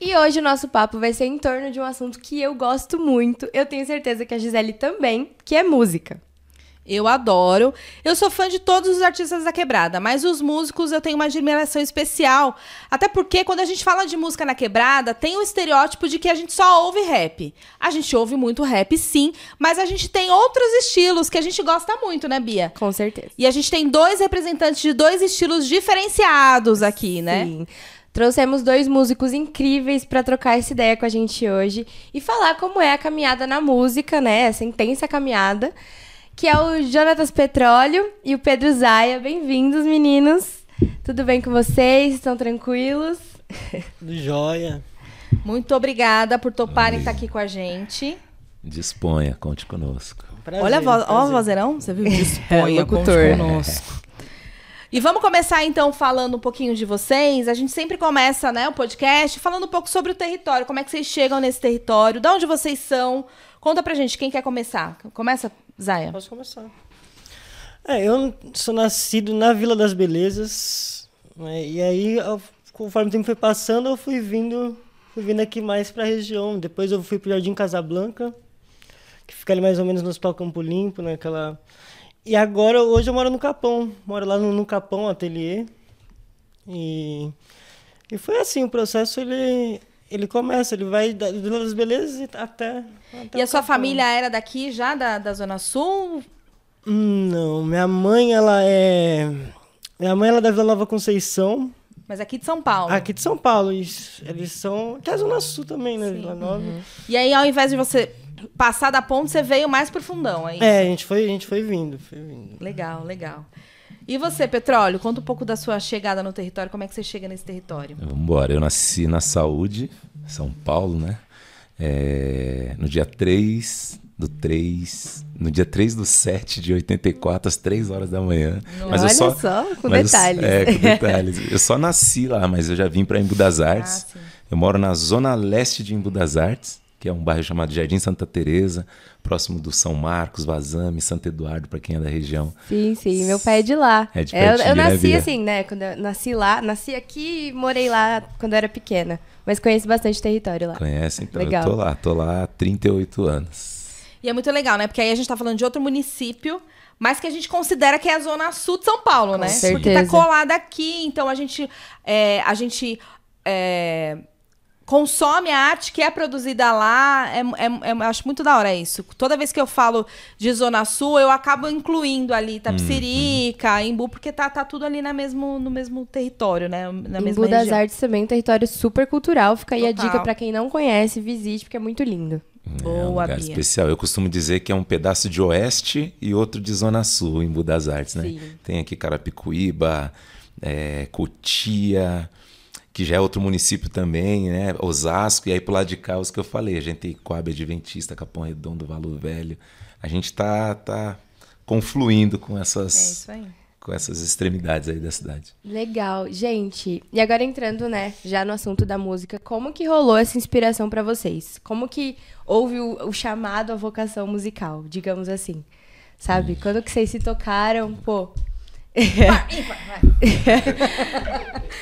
E hoje o nosso papo vai ser em torno de um assunto que eu gosto muito, eu tenho certeza que a Gisele também, que é música. Eu adoro. Eu sou fã de todos os artistas da quebrada, mas os músicos eu tenho uma admiração especial. Até porque quando a gente fala de música na quebrada, tem o estereótipo de que a gente só ouve rap. A gente ouve muito rap, sim, mas a gente tem outros estilos que a gente gosta muito, né, Bia? Com certeza. E a gente tem dois representantes de dois estilos diferenciados aqui, né? Sim. Trouxemos dois músicos incríveis para trocar essa ideia com a gente hoje e falar como é a caminhada na música, né? Essa intensa caminhada que é o Jonatas Petróleo e o Pedro Zaia. Bem-vindos, meninos. Tudo bem com vocês? Estão tranquilos? Tudo jóia. Muito obrigada por toparem estar aqui com a gente. Disponha, conte conosco. Prazer, Olha a voz, ó, vozeirão, você viu? Disponha, é, conte conosco. E vamos começar então falando um pouquinho de vocês. A gente sempre começa, né, o podcast falando um pouco sobre o território, como é que vocês chegam nesse território, de onde vocês são. Conta pra gente, quem quer começar? Começa, Zaya. Posso começar. É, eu sou nascido na Vila das Belezas, né, e aí, conforme o tempo foi passando, eu fui vindo, fui vindo aqui mais para a região. Depois eu fui para o Jardim Casablanca, que fica ali mais ou menos no Hospital Campo Limpo, né, aquela... E agora, hoje eu moro no Capão, moro lá no, no Capão Ateliê, e, e foi assim, o processo ele ele começa, ele vai da Vila das Belezas até. até e a sua Capão. família era daqui já, da, da Zona Sul? Não, minha mãe, ela é. Minha mãe ela é da Vila Nova Conceição. Mas aqui de São Paulo. Aqui de São Paulo. Eles são. Que é a Zona Sul também, né? Sim. Vila Nova. Uhum. E aí, ao invés de você passar da ponte, você veio mais pro fundão, é isso? É, a gente foi, a gente foi vindo, foi vindo. Legal, legal. E você, Petróleo, conta um pouco da sua chegada no território, como é que você chega nesse território? Vamos embora. Eu nasci na Saúde, São Paulo, né? É, no dia 3 do 3, no dia 3 do 7 de 84, às 3 horas da manhã. Mas Olha eu só, só com detalhes. Eu, é, com detalhes. Eu só nasci lá, mas eu já vim para Embu das Artes. Ah, eu moro na zona leste de Embu das Artes que é um bairro chamado Jardim Santa Teresa, próximo do São Marcos, Vazame, Santo Eduardo, para quem é da região. Sim, sim, meu pai é de lá. É de pertinho, eu, eu né, nasci né, assim, né? Quando eu nasci lá, nasci aqui e morei lá quando eu era pequena. Mas conheço bastante território lá. Conhece? Então Legal. eu tô lá, tô lá há 38 anos. E é muito legal, né? Porque aí a gente tá falando de outro município, mas que a gente considera que é a zona sul de São Paulo, Com né? Certeza. Porque tá colada aqui, então a gente. É, a gente. É, consome a arte que é produzida lá. É, é, é, acho muito da hora isso. Toda vez que eu falo de Zona Sul, eu acabo incluindo ali Tapsirica, uhum. Imbu, porque tá, tá tudo ali na mesmo, no mesmo território, né? Na Imbu das Artes também, um território super cultural. Fica aí Total. a dica para quem não conhece, visite, porque é muito lindo. É um lugar Bia. especial. Eu costumo dizer que é um pedaço de oeste e outro de zona sul, em das Artes, né? Sim. Tem aqui Carapicuíba, é, Cotia, que já é outro município também, né? Osasco, e aí pro lado de cá, os que eu falei, a gente tem Coab Adventista, Capão Redondo, Valo Velho. A gente tá, tá confluindo com essas. É com essas extremidades aí da cidade. Legal. Gente, e agora entrando, né, já no assunto da música, como que rolou essa inspiração para vocês? Como que houve o, o, chamado à vocação musical, digamos assim? Sabe? Quando que vocês se tocaram, pô,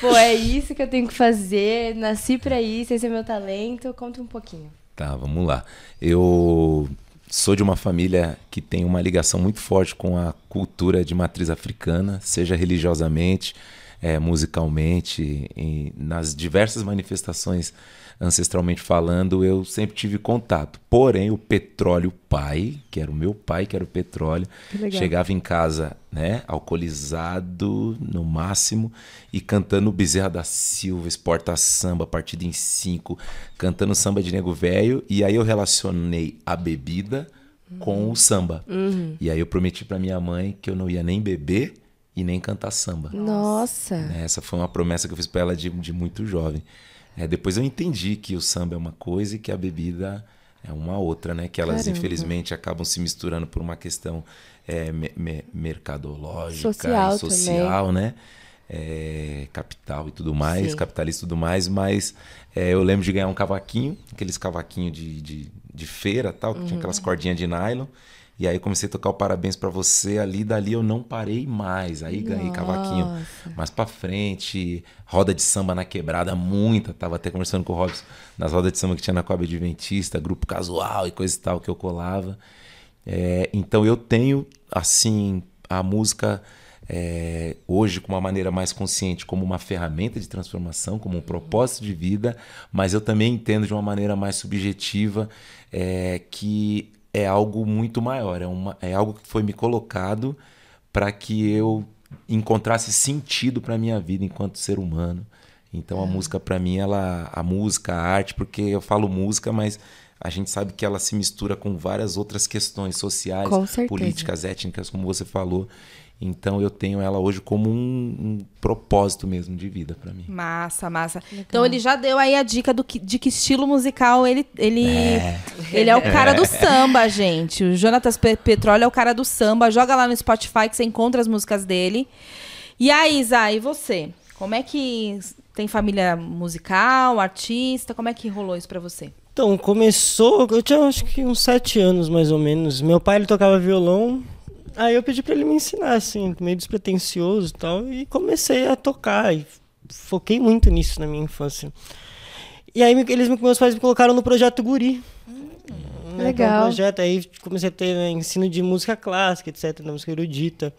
Pô, é isso que eu tenho que fazer. Nasci para isso, esse é meu talento. Conta um pouquinho. Tá, vamos lá. Eu sou de uma família que tem uma ligação muito forte com a cultura de matriz africana, seja religiosamente, é, musicalmente, nas diversas manifestações ancestralmente falando, eu sempre tive contato. Porém, o petróleo pai, que era o meu pai, que era o petróleo, chegava em casa, né, alcoolizado no máximo e cantando Bezerra da Silva, Exporta Samba, Partida em Cinco, cantando samba de nego velho. E aí eu relacionei a bebida com o samba. Uhum. E aí eu prometi para minha mãe que eu não ia nem beber e nem cantar samba. Nossa! Essa foi uma promessa que eu fiz para ela de, de muito jovem. É, depois eu entendi que o samba é uma coisa e que a bebida é uma outra, né? Que elas, Caramba. infelizmente, acabam se misturando por uma questão é, me- me- mercadológica Social social, né? É, capital e tudo mais, Sim. capitalista e tudo mais, mas é, eu lembro de ganhar um cavaquinho, aqueles cavaquinhos de, de, de feira tal, que tinha aquelas cordinhas de nylon. E aí comecei a tocar o parabéns pra você ali, dali eu não parei mais. Aí ganhei cavaquinho mais pra frente, roda de samba na quebrada, muita. Tava até conversando com o Robson nas rodas de samba que tinha na Coab Adventista, grupo casual e coisa e tal que eu colava. É, então eu tenho, assim, a música é, hoje com uma maneira mais consciente como uma ferramenta de transformação, como um propósito de vida, mas eu também entendo de uma maneira mais subjetiva é, que é algo muito maior, é, uma, é algo que foi me colocado para que eu encontrasse sentido para minha vida enquanto ser humano. Então a música para mim ela a música, a arte, porque eu falo música, mas a gente sabe que ela se mistura com várias outras questões sociais, políticas, étnicas, como você falou. Então eu tenho ela hoje como um, um propósito mesmo de vida para mim. Massa, massa. Então ele já deu aí a dica do que- de que estilo musical ele ele é, ele é o cara do samba, gente. O Jonatas Pe- Petróleo é o cara do samba. Joga lá no Spotify que você encontra as músicas dele. E aí, Isa, e você? Como é que tem família musical, artista? Como é que rolou isso pra você? Então, começou, eu tinha acho que uns sete anos mais ou menos. Meu pai ele tocava violão, aí eu pedi pra ele me ensinar, assim, meio despretensioso e tal, e comecei a tocar. E foquei muito nisso na minha infância. E aí eles, meus pais me colocaram no projeto Guri. né, que é um Legal. projeto, aí comecei a ter né, ensino de música clássica, etc, da música erudita.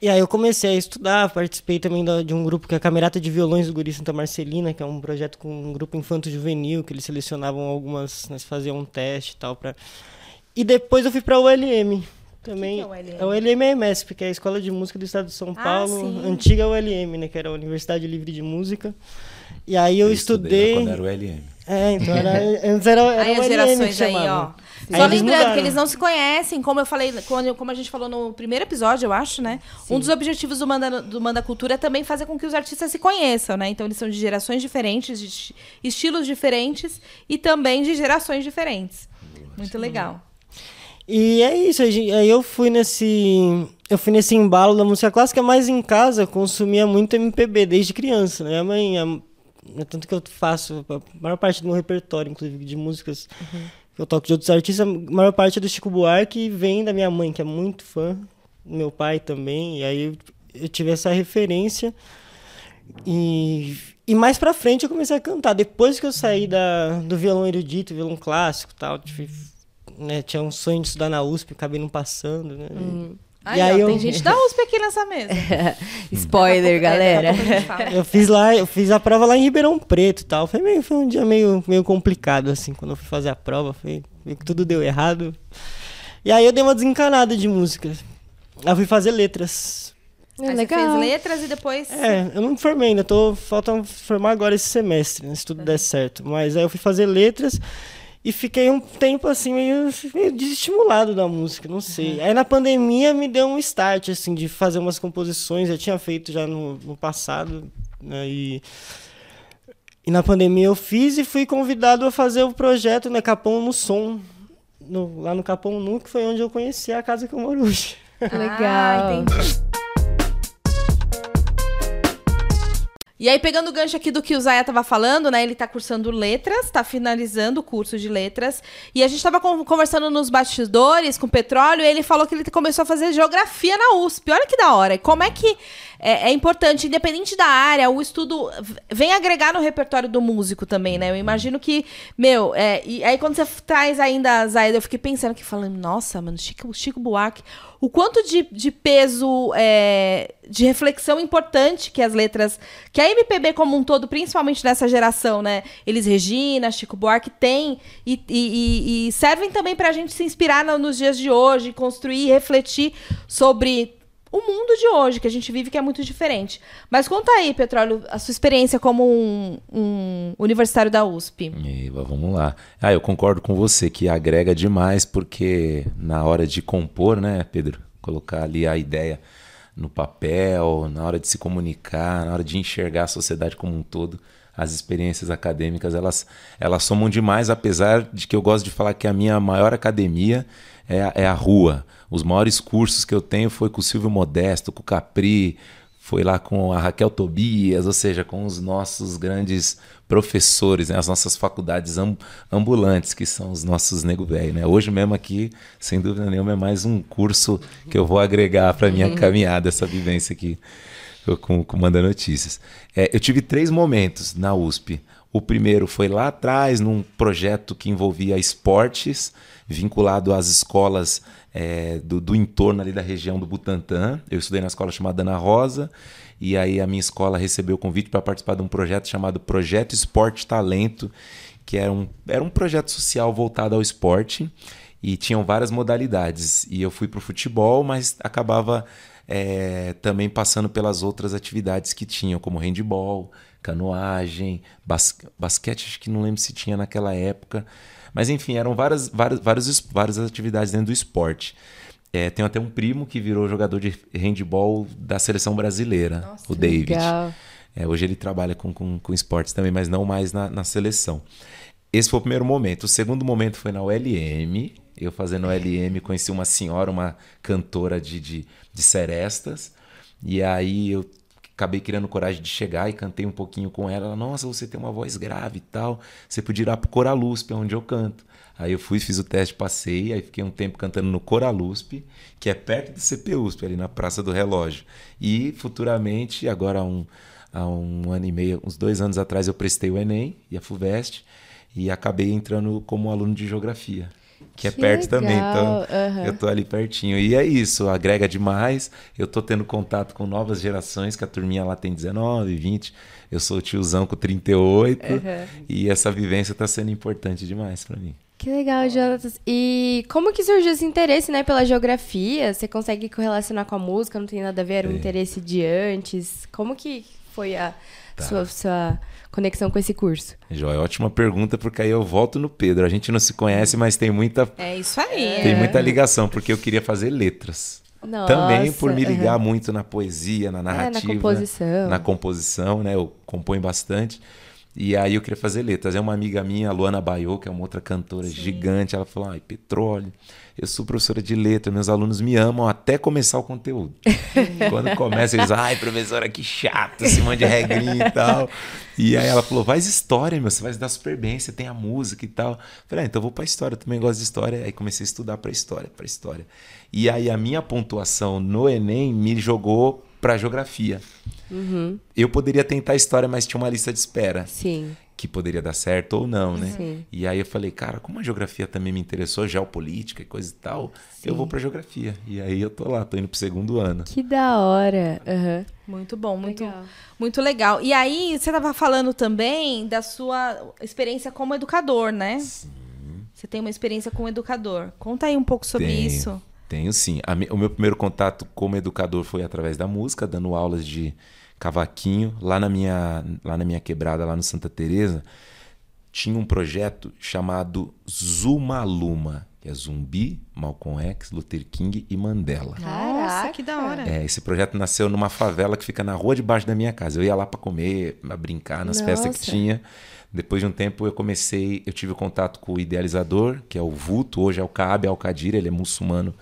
E aí eu comecei a estudar, participei também de um grupo que é a Camerata de Violões do Guri Santa Marcelina, que é um projeto com um grupo infanto-juvenil, que eles selecionavam algumas, nós faziam um teste e tal. Pra... E depois eu fui pra ULM. Também, que é ULM? a ULM é a EMESP, que é a Escola de Música do Estado de São Ah, Paulo, sim. antiga ULM, né, que era a Universidade Livre de Música. E aí eu, estudei... quando era o LM. É, então era, antes era, era Aí as que gerações aí, ó. Aí Só eles lembrando mudaram. que eles não se conhecem, como eu falei, quando, como a gente falou no primeiro episódio, eu acho, né? Um dos objetivos do Manda, do Manda Cultura é também fazer com que os artistas se conheçam, né? Então eles são de gerações diferentes, de esti- estilos diferentes e também de gerações diferentes. Muito legal. E é isso, aí eu fui nesse. Eu fui nesse embalo da música clássica, mas em casa consumia muito MPB desde criança, né? A mãe, a- é tanto que eu faço a maior parte do meu repertório, inclusive, de músicas que eu toco de outros artistas, a maior parte é do Chico Buarque e vem da minha mãe, que é muito fã, meu pai também, e aí eu, tive essa referência. E, e mais pra frente eu comecei a cantar. Depois que eu saí da, do violão erudito, violão clássico e tal, tive, né, tinha um sonho de estudar na USP, acabei não passando, né? Aí, E aí ó, eu- tem gente da USP aqui nessa mesa. Spoiler, galera. É, daqui a pouco a gente fala. Eu fiz lá, eu fiz a prova lá em Ribeirão Preto e tal. Foi, meio, foi um dia meio, meio complicado, assim, quando eu fui fazer a prova. Foi, meio que tudo deu errado. E aí eu dei uma desencanada de música. Aí eu fui fazer letras. É legal. fez letras e depois. É, eu não me formei ainda, tô, falta formar agora esse semestre, né, se tudo der certo. Mas aí eu fui fazer letras e fiquei um tempo assim, meio, meio desestimulado da música, não sei. Aí na pandemia me deu um start, assim, de fazer umas composições, eu tinha feito já no, no passado, né, e... E na pandemia eu fiz e fui convidado a fazer o projeto né, Capão no Som, no- lá no Capão Nu, que foi onde eu conheci a casa que eu moro hoje. Legal. Ah, entendi. E aí, pegando o gancho aqui do que o Zaya tava falando, né? Ele tá cursando letras, tá finalizando o curso de letras. E a gente tava con- conversando nos bastidores com o Petróleo e ele falou que ele começou a fazer geografia na USP. Olha que da hora. E como é que é, é importante, independente da área, o estudo vem agregar no repertório do músico também, né? Eu imagino que, meu, é, e aí quando você traz ainda, Zaya, eu fiquei pensando aqui, falando, nossa, mano, Chico, Chico Buarque, o quanto de, de peso, é, de reflexão importante que as letras, que a MPB como um todo, principalmente dessa geração, né? Eles Regina, Chico Buarque tem e, e- e- servem também pra gente se inspirar no- nos dias de hoje, construir, refletir sobre o mundo de hoje que a gente vive que é muito diferente. Mas conta aí, Petróleo, a sua experiência como um, um universitário da USP. Eva, vamos lá. Ah, eu concordo com você que agrega demais, porque na hora de compor, né, Pedro? Colocar ali a ideia no papel, na hora de se comunicar, na hora de enxergar a sociedade como um todo, as experiências acadêmicas, elas, elas somam demais, apesar de que eu gosto de falar que a minha maior academia é é a rua. Os maiores cursos que eu tenho foi com o Silvio Modesto, com o Capri, foi lá com a Raquel Tobias, ou seja, com os nossos grandes professores, né? as nossas faculdades ambulantes, que são os nossos nego velho. Né? Hoje mesmo aqui, sem dúvida nenhuma, é mais um curso que eu vou agregar para minha uhum. caminhada, essa vivência aqui com, com Manda Notícias. É, eu tive três momentos na USP. O primeiro foi lá atrás, num projeto que envolvia esportes, vinculado às escolas é, do, do, entorno ali da região do Butantã. Eu estudei na escola chamada Ana Rosa, e aí a minha escola recebeu o convite para participar de um projeto chamado Projeto Esporte Talento, que era um, era um projeto social voltado ao esporte, e tinham várias modalidades. E eu fui para o futebol, mas acabava é, também passando pelas outras atividades que tinham, como handball, canoagem, bas basquete, acho que não lembro se tinha naquela época. Mas enfim, eram várias, várias, várias, várias atividades dentro do esporte. É, tenho até um primo que virou jogador de handball da seleção brasileira, Nossa, o David. É, hoje ele trabalha com, com, com, esportes também, mas não mais na, na seleção. Esse foi o primeiro momento. O segundo momento foi na ULM. Eu fazendo ULM, conheci uma senhora, uma cantora de, de, de serestas. E aí eu acabei criando coragem de chegar e cantei um pouquinho com ela. Ela, nossa, você tem uma voz grave e tal. Você podia ir lá pro Coralusp, onde eu canto. Aí eu fui, fiz o teste, passei, aí fiquei um tempo cantando no Coralusp, que é perto do CPUSP, ali na Praça do Relógio. E futuramente, agora há um, há um ano e meio, uns dois anos atrás, eu prestei o Enem e a FUVEST e acabei entrando como aluno de Geografia que, é perto legal. também. Então, uhum. eu tô ali pertinho. E é isso, agrega demais. Eu tô tendo contato com novas gerações, que a turminha lá tem 19, 20. Eu sou o tiozão com 38. Uhum. E essa vivência tá sendo importante demais para mim. Que legal, Jonatas. E como que surgiu esse interesse, né, pela geografia? Você consegue correlacionar com a música? Não tem nada a ver? Era um é. interesse de antes? Como que foi a tá. sua, sua conexão com esse curso? Joia, ótima pergunta, porque aí eu volto no Pedro. A gente não se conhece, mas tem muita. É isso aí. Tem é. muita ligação, porque eu queria fazer letras. Nossa, Também por me ligar uhum. muito na poesia, na narrativa. É, na composição. Na composição, né? Eu componho bastante. E aí eu queria fazer letras. É uma amiga minha, a Luana Baiô, que é uma outra cantora Sim. gigante. Ela falou: ai, petróleo. Eu sou professora de letra, meus alunos me amam até começar o conteúdo. Quando começa, eles, ai, professora, que chato, esse monte de regrinha e tal. E aí ela falou, faz história, meu, você vai dar super bem, você tem a música e tal. Falei, ah, então eu vou pra história, eu também gosto de história. Aí comecei a estudar pra história, pra história. E aí a minha pontuação no Enem me jogou para geografia. Uhum. Eu poderia tentar história, mas tinha uma lista de espera. Sim. Que poderia dar certo ou não, né? Sim. E aí eu falei, cara, como a geografia também me interessou, geopolítica e coisa e tal, Sim. eu vou para geografia. E aí eu tô lá, tô indo pro segundo ano. Que da hora. Uhum. Muito bom, muito legal. muito legal. E aí você tava falando também da sua experiência como educador, né? Sim. Você tem uma experiência como educador. Conta aí um pouco sobre Tenho. isso. Tenho sim. A, o meu primeiro contato como educador foi através da música, dando aulas de cavaquinho lá na minha lá na minha quebrada lá no Santa Teresa tinha um projeto chamado Zumaluma, que é Zumbi, Malcolm X, Luther King e Mandela. Nossa, que da hora. É, esse projeto nasceu numa favela que fica na rua debaixo da minha casa. Eu ia lá para comer, para brincar nas Nossa. festas que tinha. Depois de um tempo eu comecei, eu tive contato com o idealizador, que é o Vulto, hoje é o Kaabe Al-Qadir, ele é muçulmano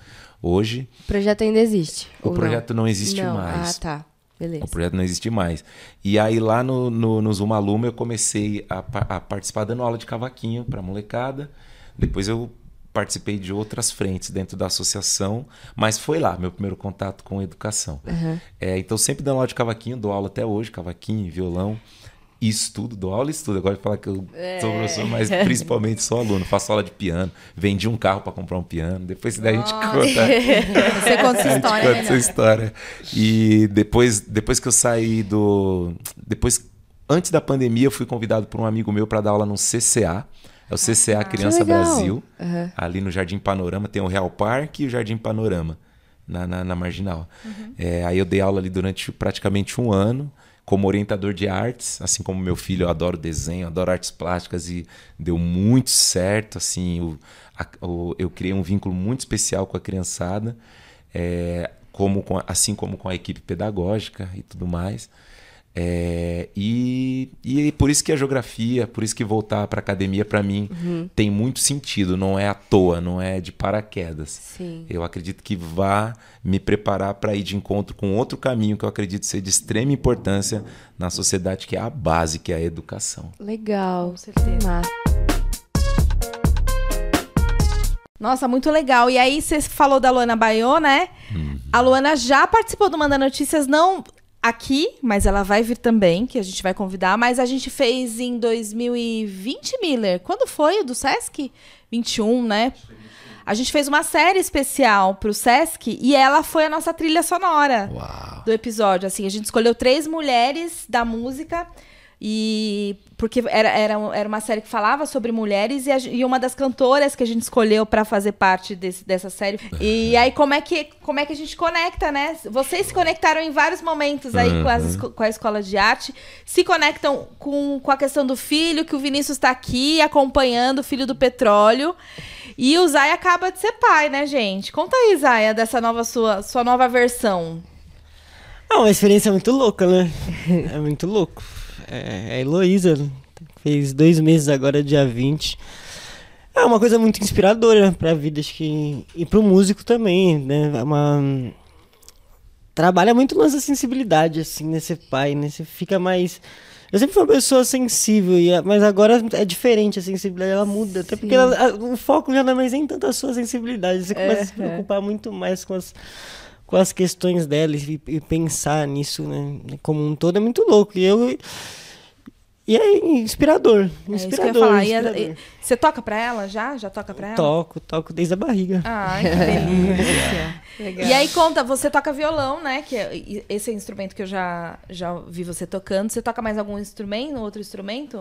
hoje. O projeto ainda existe? O projeto não, não existe não. mais. Ah, tá. Beleza. O projeto não existe mais. E aí lá no, no, no eu comecei a, a participar dando aula de cavaquinho para molecada. Depois eu participei de outras frentes dentro da associação, mas foi lá meu primeiro contato com educação. Uhum. É, então sempre dando aula de cavaquinho, dou aula até hoje, cavaquinho, violão estudo, dou aula e estudo. Agora de falar que eu é. sou professor, mas principalmente sou aluno. Faço aula de piano, vendi um carro para comprar um piano. Depois daí a gente conta. Você conta essa história. Conta né? essa história. E depois, depois que eu saí do. Depois, antes da pandemia, eu fui convidado por um amigo meu para dar aula no CCA. É o CCA ah, Criança Brasil. Uhum. Ali no Jardim Panorama tem o Real Parque e o Jardim Panorama. Na, na, na Marginal. Uhum. É, aí eu dei aula ali durante praticamente um ano como orientador de artes, assim como meu filho, eu adoro desenho, adoro artes plásticas e deu muito certo. Assim, a, o, eu criei um vínculo muito especial com a criançada, é, como com, assim como com a equipe pedagógica e tudo mais. É, e, e por isso que a geografia, por isso que voltar para academia para mim Uhum. tem muito sentido, não é à toa, não é de paraquedas. Sim. Eu acredito que vá me preparar para ir de encontro com outro caminho que eu acredito ser de extrema importância na sociedade, que é a base, que é a educação. Legal. Com certeza. Massa. Nossa, muito legal. E aí, você falou da Luana Baiô, né? A Luana já participou do Manda Notícias, não aqui, mas ela vai vir também, que a gente vai convidar. Mas a gente fez em 2020, Miller. Quando foi o do Sesc? 21, né? A gente fez uma série especial pro Sesc e ela foi a nossa trilha sonora Uau! do episódio. Assim, a gente escolheu três mulheres da música e porque era, era, era uma série que falava sobre mulheres e, a e uma das cantoras que a gente escolheu para fazer parte desse, dessa série. E aí como é que como é que a gente conecta, né? Vocês se conectaram em vários momentos aí com, as esco- com a escola de arte, se conectam com, com a questão do filho, que o Vinícius está aqui acompanhando o filho do petróleo. E o Zay acaba de ser pai, né, gente? Conta aí, Zaya, dessa nova sua, sua nova versão. É uma experiência muito louca, né? É muito louco. É, a Heloísa fez dois meses agora, dia 20. É uma coisa muito inspiradora pra vida, acho que. E pro músico também, né? É uma. Trabalha muito nossa sensibilidade, assim, né? Ser pai, né? Você fica mais. Eu sempre fui uma pessoa sensível, a- mas agora é diferente, a sensibilidade ela muda. Até porque ela- a- o foco já não é mais nem tanto a sua sensibilidade. Você começa a se preocupar muito mais com as, com as questões dela e, e pensar nisso, né? Como um todo é muito louco. E eu. E é inspirador. É isso que eu ia Inspirador. E e- você toca pra ela já? Já toca pra ela? Toco, toco desde a barriga. Ai, que delícia. Legal. e aí, conta, você toca violão, né? Que é- esse é instrumento que eu já, já vi você tocando. Você toca mais algum instrumento, outro instrumento?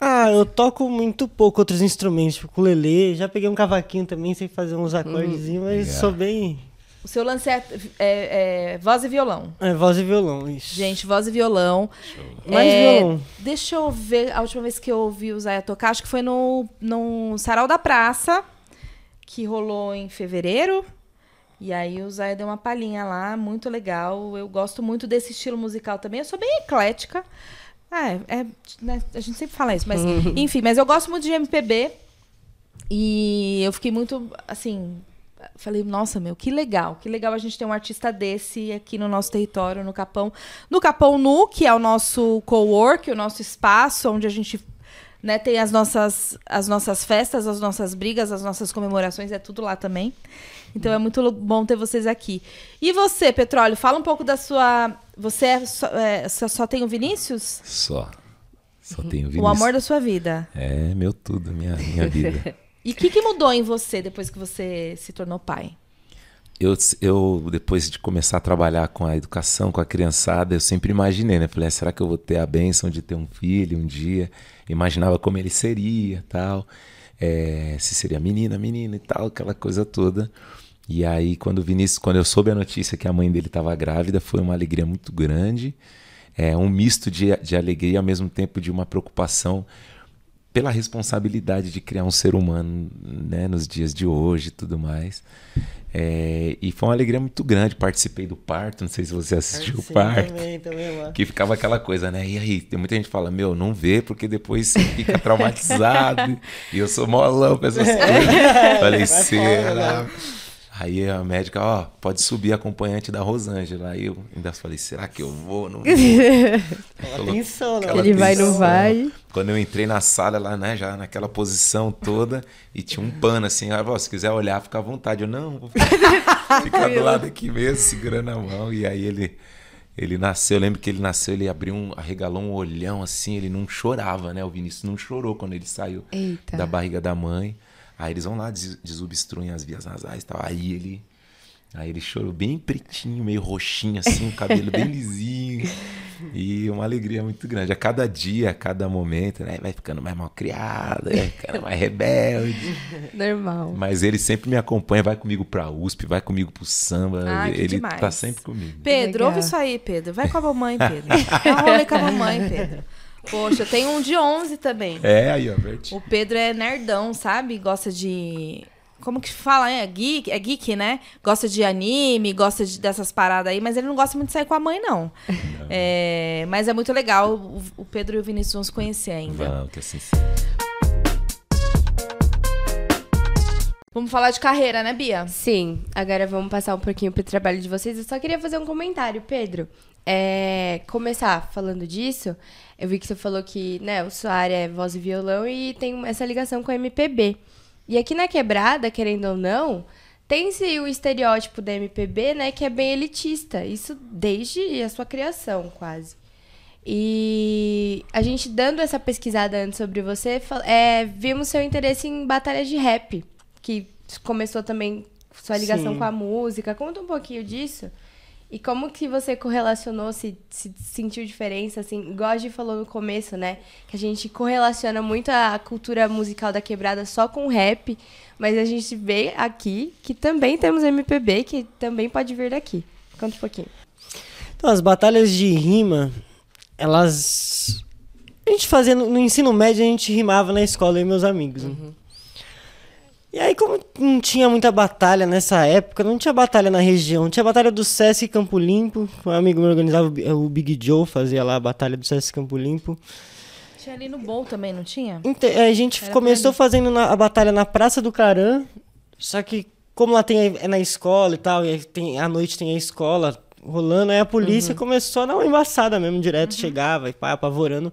Ah, eu toco muito pouco outros instrumentos, tipo ukulele. Já peguei um cavaquinho também, sei fazer uns acordezinhos, mas legal. sou bem. O seu lance é, é- é voz e violão. É, voz e violão, isso. Gente, voz e violão. Mais É, violão. Deixa eu ver, a última vez que eu ouvi o Zaya tocar, acho que foi no, no Sarau da Praça, que rolou em fevereiro. E aí o Zaya deu uma palhinha lá, muito legal. Eu gosto muito desse estilo musical também. Eu sou bem eclética. É, é, né, a gente sempre fala isso, mas enfim, mas eu gosto muito de MPB. E eu fiquei muito, assim, falei, nossa, meu, que legal, que legal a gente ter um artista desse aqui no nosso território, no Capão. No Capão Nu, que é o nosso co-work, o nosso espaço, onde a gente né, tem as nossas, as nossas festas, as nossas brigas, as nossas comemorações, é tudo lá também. Então é muito bom ter vocês aqui. E você, Petróleo, fala um pouco da sua. Você é só, é, só, tem o Vinícius? Só. Só tenho Vinícius. O amor da sua vida. É meu tudo, minha, minha vida. E o que, que mudou em você depois que você se tornou pai? Eu, eu, depois de começar a trabalhar com a educação, com a criançada, eu sempre imaginei, né? Falei, ah, será que eu vou ter a bênção de ter um filho um dia? Imaginava como ele seria, tal. É, se seria menina, menina e tal, aquela coisa toda. E aí, quando o Vinícius, quando eu soube a notícia que a mãe dele estava grávida, foi uma alegria muito grande. É um misto de, de alegria ao mesmo tempo de uma preocupação pela responsabilidade de criar um ser humano né, nos dias de hoje e tudo mais. É, e foi uma alegria muito grande. Participei do parto, não sei se você assistiu o Sim, parto. Também, também lá. Que ficava aquela coisa, né? E aí, tem muita gente que fala, meu, não vê, porque depois você fica traumatizado. e eu sou molão pra essas coisas. Falei, será? Aí a médica, ó, pode subir acompanhante da Rosângela. Aí eu ainda falei, será que eu vou? Não vou? Aquela tensão, né? Ele vai, não vai. Quando eu entrei na sala lá, né, já naquela posição toda, e tinha um pano assim, ah, ó, se quiser olhar, fica à vontade. Eu, não, vou ficar, ficar do lado aqui mesmo, segurando a mão. E aí ele, ele nasceu, eu lembro que ele nasceu, ele abriu um, arregalou um olhão assim, ele não chorava, né? O Vinícius não chorou quando ele saiu Eita. da barriga da mãe. Aí eles vão lá, des- desobstruem as vias nasais e tal. Aí ele. Aí ele chorou bem pretinho, meio roxinho, assim, o cabelo bem lisinho. E uma alegria muito grande. A cada dia, a cada momento, né? Vai ficando mais mal criado, vai ficando mais rebelde. Normal. Mas ele sempre me acompanha, vai comigo pra USP, vai comigo pro samba. Ah, que ele demais. tá sempre comigo. Pedro, Legal. ouve isso aí, Pedro. Vai com a mamãe, Pedro. Rolê com a mamãe, Pedro. Poxa, tem um de 11 também. É, aí, ó, Bertinho. O Pedro é nerdão, sabe? Gosta de como que fala, é geek, é geek, né? Gosta de anime, gosta de, dessas paradas aí, mas ele não gosta muito de sair com a mãe, não. É, mas é muito legal o, o Pedro e o Vinícius vão se conhecer ainda. Vamos, que assim. Vamos falar de carreira, né, Bia? Sim, agora vamos passar um pouquinho pro trabalho de vocês. Eu só queria fazer um comentário, Pedro. É, começar falando disso, eu vi que você falou que, né, a sua área é voz e violão e tem essa ligação com a MPB. E aqui na quebrada, querendo ou não, tem-se o estereótipo da MPB, né, que é bem elitista. Isso desde a sua criação, quase. E a gente dando essa pesquisada antes sobre você, é, vimos seu interesse em batalhas de rap, que começou também sua ligação Sim. com a música. Conta um pouquinho disso. E como que você correlacionou, se, se sentiu diferença, assim, igual a gente falou no começo, né? Que a gente correlaciona muito a cultura musical da quebrada só com rap, mas a gente vê aqui que também temos MPB, que também pode vir daqui. Conta um pouquinho. Então, as batalhas de rima, elas. A gente fazia no, no ensino médio, a gente rimava na escola, e meus amigos. né? E aí, como não tinha muita batalha nessa época, não tinha batalha na região, tinha batalha do Sesc Campo Limpo. Um amigo meu organizava o Bi- o Big Joe, fazia lá a batalha do Sesc Campo Limpo. Tinha ali no Bowl também, não tinha? Inte- A gente Era começou fazendo na- a batalha na Praça do Carã, só que como lá tem é na escola e tal, e tem, à noite tem a escola rolando, aí a polícia começou a dar uma embaçada mesmo, direto chegava e pá, apavorando.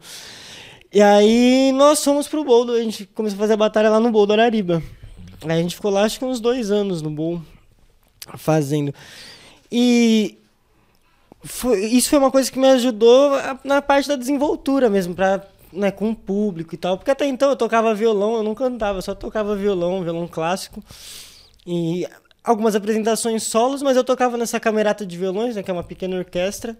E aí nós fomos pro Bowl, a gente começou a fazer a batalha lá no Bowl do Arariba. A gente ficou lá acho que uns dois anos no Bowl fazendo. E foi- isso foi uma coisa que me ajudou na parte da desenvoltura mesmo, pra, né, com o público e tal. Porque até então eu tocava violão, eu não cantava, só tocava violão, violão clássico. E algumas apresentações solos, mas eu tocava nessa camerata de violões, né, que é uma pequena orquestra.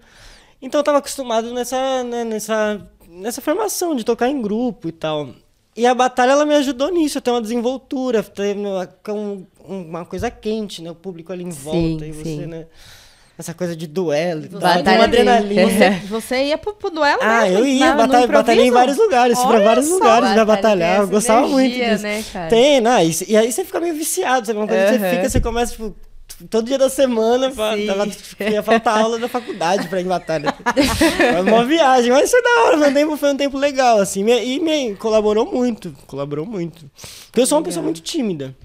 Então eu estava acostumado nessa, né, nessa, nessa formação de tocar em grupo e tal. E a batalha ela me ajudou nisso, a ter uma desenvoltura, ter uma, um- uma coisa quente, né? O público ali em volta e você, sim. né? Essa coisa de duelo e tal, Batalha uma adrenalina. Você, você ia pro, pro duelo Ah, mesmo? eu ia, na- batalha, batalhei em vários lugares, fui pra Olha vários só, lugares já batalha, batalhar, eu gostava muito energia, disso. né, cara? Tem, né? E, e aí você fica meio viciado, sabe? Uma coisa que você fica, você começa, tipo, todo dia da semana, pra, tava, ia faltar aula da faculdade pra ir em batalha. Foi uma viagem, mas foi da hora, foi um tempo, foi um tempo legal, assim, e me colaborou muito, colaborou muito. Porque eu sou uma pessoa muito tímida.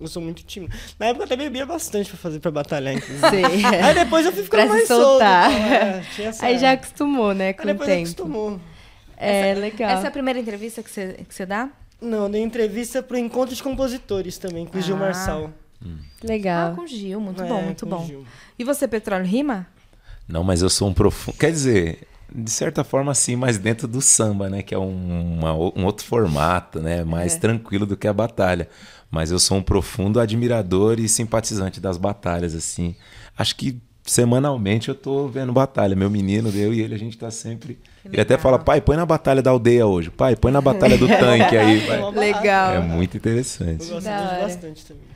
Eu sou muito tímido. Na época eu até bebia bastante pra fazer pra batalhar, inclusive. Sim. Aí depois eu fui ficando Pra se mais solto. soltar. então, é, essa- Aí já acostumou, né, Aí com o depois tempo. acostumou. É, legal. Essa é a primeira entrevista que você, que você dá? Não, eu dei entrevista pro Encontro de Compositores também, com o Gil Ah. Marçal. Legal. Ah, com o Gil, muito É, bom, muito bom. Gil. E você, Petróleo, rima? Não, mas eu sou um profundo. Quer dizer, de certa forma, sim, mas dentro do samba, né? Que é um, uma um outro formato, né? Mais tranquilo do que a batalha. Mas eu sou um profundo admirador e simpatizante das batalhas, assim. Acho que semanalmente eu tô vendo batalha. Meu menino, eu e ele, a gente tá sempre. Ele até fala, pai, põe na batalha da aldeia hoje. Pai, põe na batalha do tanque aí. pai." Legal. É muito Eu interessante. gosto muito hora. bastante também.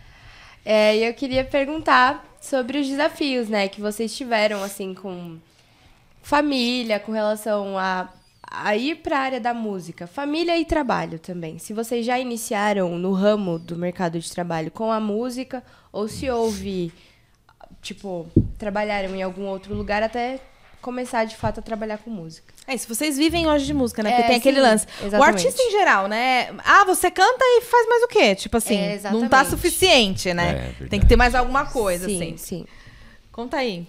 É, eu queria perguntar sobre os desafios, né, que vocês tiveram, assim, com família, com relação a, a ir para a área da música. Família e trabalho também. Se vocês já iniciaram no ramo do mercado de trabalho com a música, ou se houve, tipo, trabalharam em algum outro lugar até começar, de fato, a trabalhar com música. É, se vocês vivem hoje de música, né? É, Porque tem aquele sim, lance. O exatamente. artista em geral, né? Ah, você canta e faz mais o quê? Tipo assim, É, não tá suficiente, É, né? verdade. tem que ter mais alguma coisa, sim, assim. sim. Conta aí.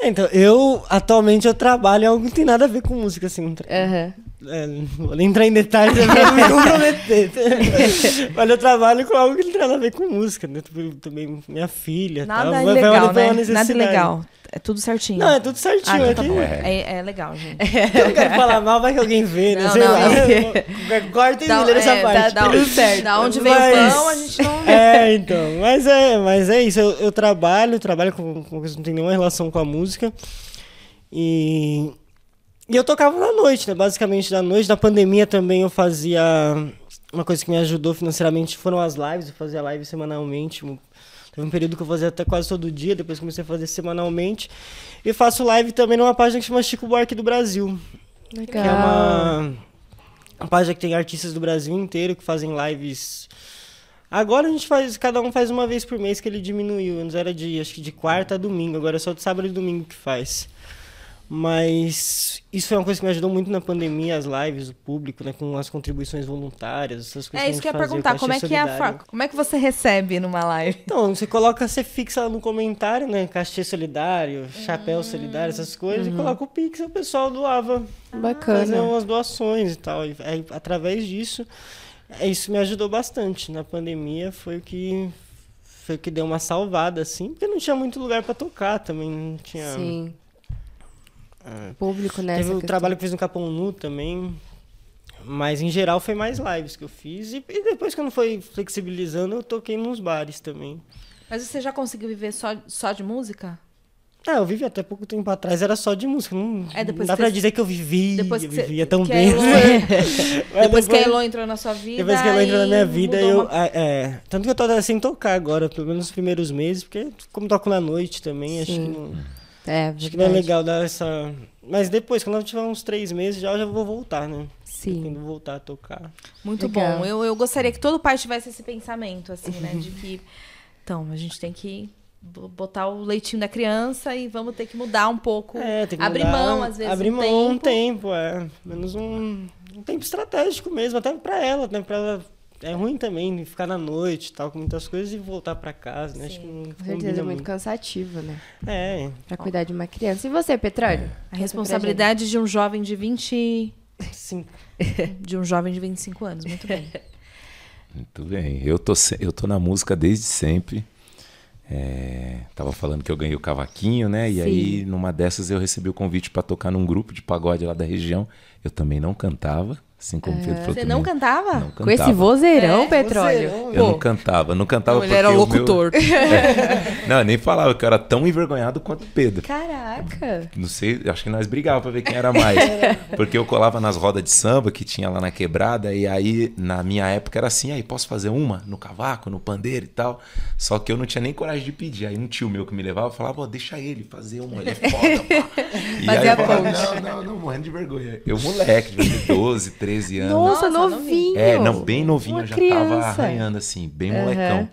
É, Então, eu, atualmente, eu trabalho em algo que não tem nada a ver com música, assim. É, não vou nem entrar em detalhes é pra me comprometer. Mas eu trabalho com algo que não tem nada a ver com música, né? Tipo, também minha filha. Nada tal. Vai- vai ilegal, né? Nada ilegal. É tudo certinho. Não, é tudo certinho. Ah, é então tá. É. É, é legal, gente. Eu não quero falar mal, vai que alguém vê, né? Não, Sei não, lá. não. Corta e milha dessa é, parte. Da, da, Tudo certo. da onde veio Mas- o pão, a gente não. É, então. Mas é, mas é isso. Eu, eu trabalho, trabalho com, com coisa que não tem nenhuma relação com a música. E, e eu tocava na noite, né? Basicamente na noite. Na pandemia também eu fazia. Uma coisa que me ajudou financeiramente foram as lives. Eu fazia live semanalmente. Teve um período que eu fazia até quase todo dia, depois comecei a fazer semanalmente. E faço live também numa página que chama Chico Buarque do Brasil. Que é uma, uma página que tem artistas do Brasil inteiro que fazem lives Agora a gente faz, cada um faz uma vez por mês que ele diminuiu. Antes era de, acho que de quarta a domingo, agora é só de sábado e domingo que faz. Mas isso foi uma coisa que me ajudou muito na pandemia, as lives, o público, né, com as contribuições voluntárias, essas coisas. É isso que eu ia perguntar, como é que é a como é que você recebe numa live? Então, você coloca, você fixa no comentário, né? Cachê solidário, chapéu solidário, essas coisas, Uhum. e coloca o Pix, e o pessoal doava. Fazer Bacana. umas doações e tal. E aí, através disso, é, isso me ajudou bastante. Na pandemia foi o que foi o que deu uma salvada, assim, porque não tinha muito lugar pra tocar também. Não tinha. Sim. Público, né? Teve questão. trabalho que eu fiz no Capão Nu também. Mas em geral foi mais lives que eu fiz. E, e depois quando foi flexibilizando, eu toquei nos bares também. Mas você já conseguiu viver só, só de música? Ah, eu vivi até pouco tempo atrás, era só de música. Não, É, depois não dá que pra você- dizer que eu vivi, Depois eu que vivia tão que a bem. Elo- Mas depois que a Elo entrou na sua vida. Depois que ela entrou na minha vida, eu. uma- É, tanto que eu tô sem tocar agora, pelo menos nos primeiros meses, porque como toco na noite também, acho que, Sim. não, É, acho que não é legal dar essa. Mas depois, quando eu tiver uns três meses já, eu já vou voltar, né? Sim. Pretendo voltar a tocar. Muito Legal. bom. Eu, eu gostaria que todo pai tivesse esse pensamento, assim, né? De que. Então, a gente tem que bo- botar o leitinho da criança e vamos ter que mudar um pouco. É, tem que abrir mudar, mão, às vezes, Abrir um mão um tempo. tempo, é. Menos um, um tempo estratégico mesmo, até pra ela, né? Pra ela. É ruim também ficar na noite e tal, com muitas coisas e voltar pra casa, né? Acho que não Com certeza é muito muito. cansativo, né? É, Pra cuidar de uma criança. E você, Petróleo? A responsabilidade de um jovem de 20. sim. De um jovem de 25 anos. Muito bem. Muito bem. Eu tô, se- eu tô na música desde sempre. É, tava falando que eu ganhei o cavaquinho, né? E Sim. aí, numa dessas, eu recebi o convite para tocar num grupo de pagode lá da região. Eu também não cantava, assim como o Pedro falou Você não cantava? Não Com esse cantava. vozeirão, É, Petróleo? vozeirão. Eu não cantava, não cantava Não, ele porque era o meu- locutor. Não, eu nem falava que eu era tão envergonhado quanto o Pedro. Caraca. Não sei, acho que nós brigávamos pra ver quem era mais. Porque eu colava nas rodas de samba que tinha lá na quebrada, e aí, na minha época, era assim: aí posso fazer uma no cavaco, no pandeiro e tal. Ssó que eu não tinha nem coragem de pedir. Aí um tio meu que me levava falava: deixa ele fazer uma, ele é foda, pá. E Fazer aí eu a falava: ponte. não, não, não, morrendo de vergonha. Eu, moleque, ter 12, 13 anos. Nossa, Nossa, novinho. É, não, bem novinho, Uma eu já criança. tava arranhando assim, bem molecão.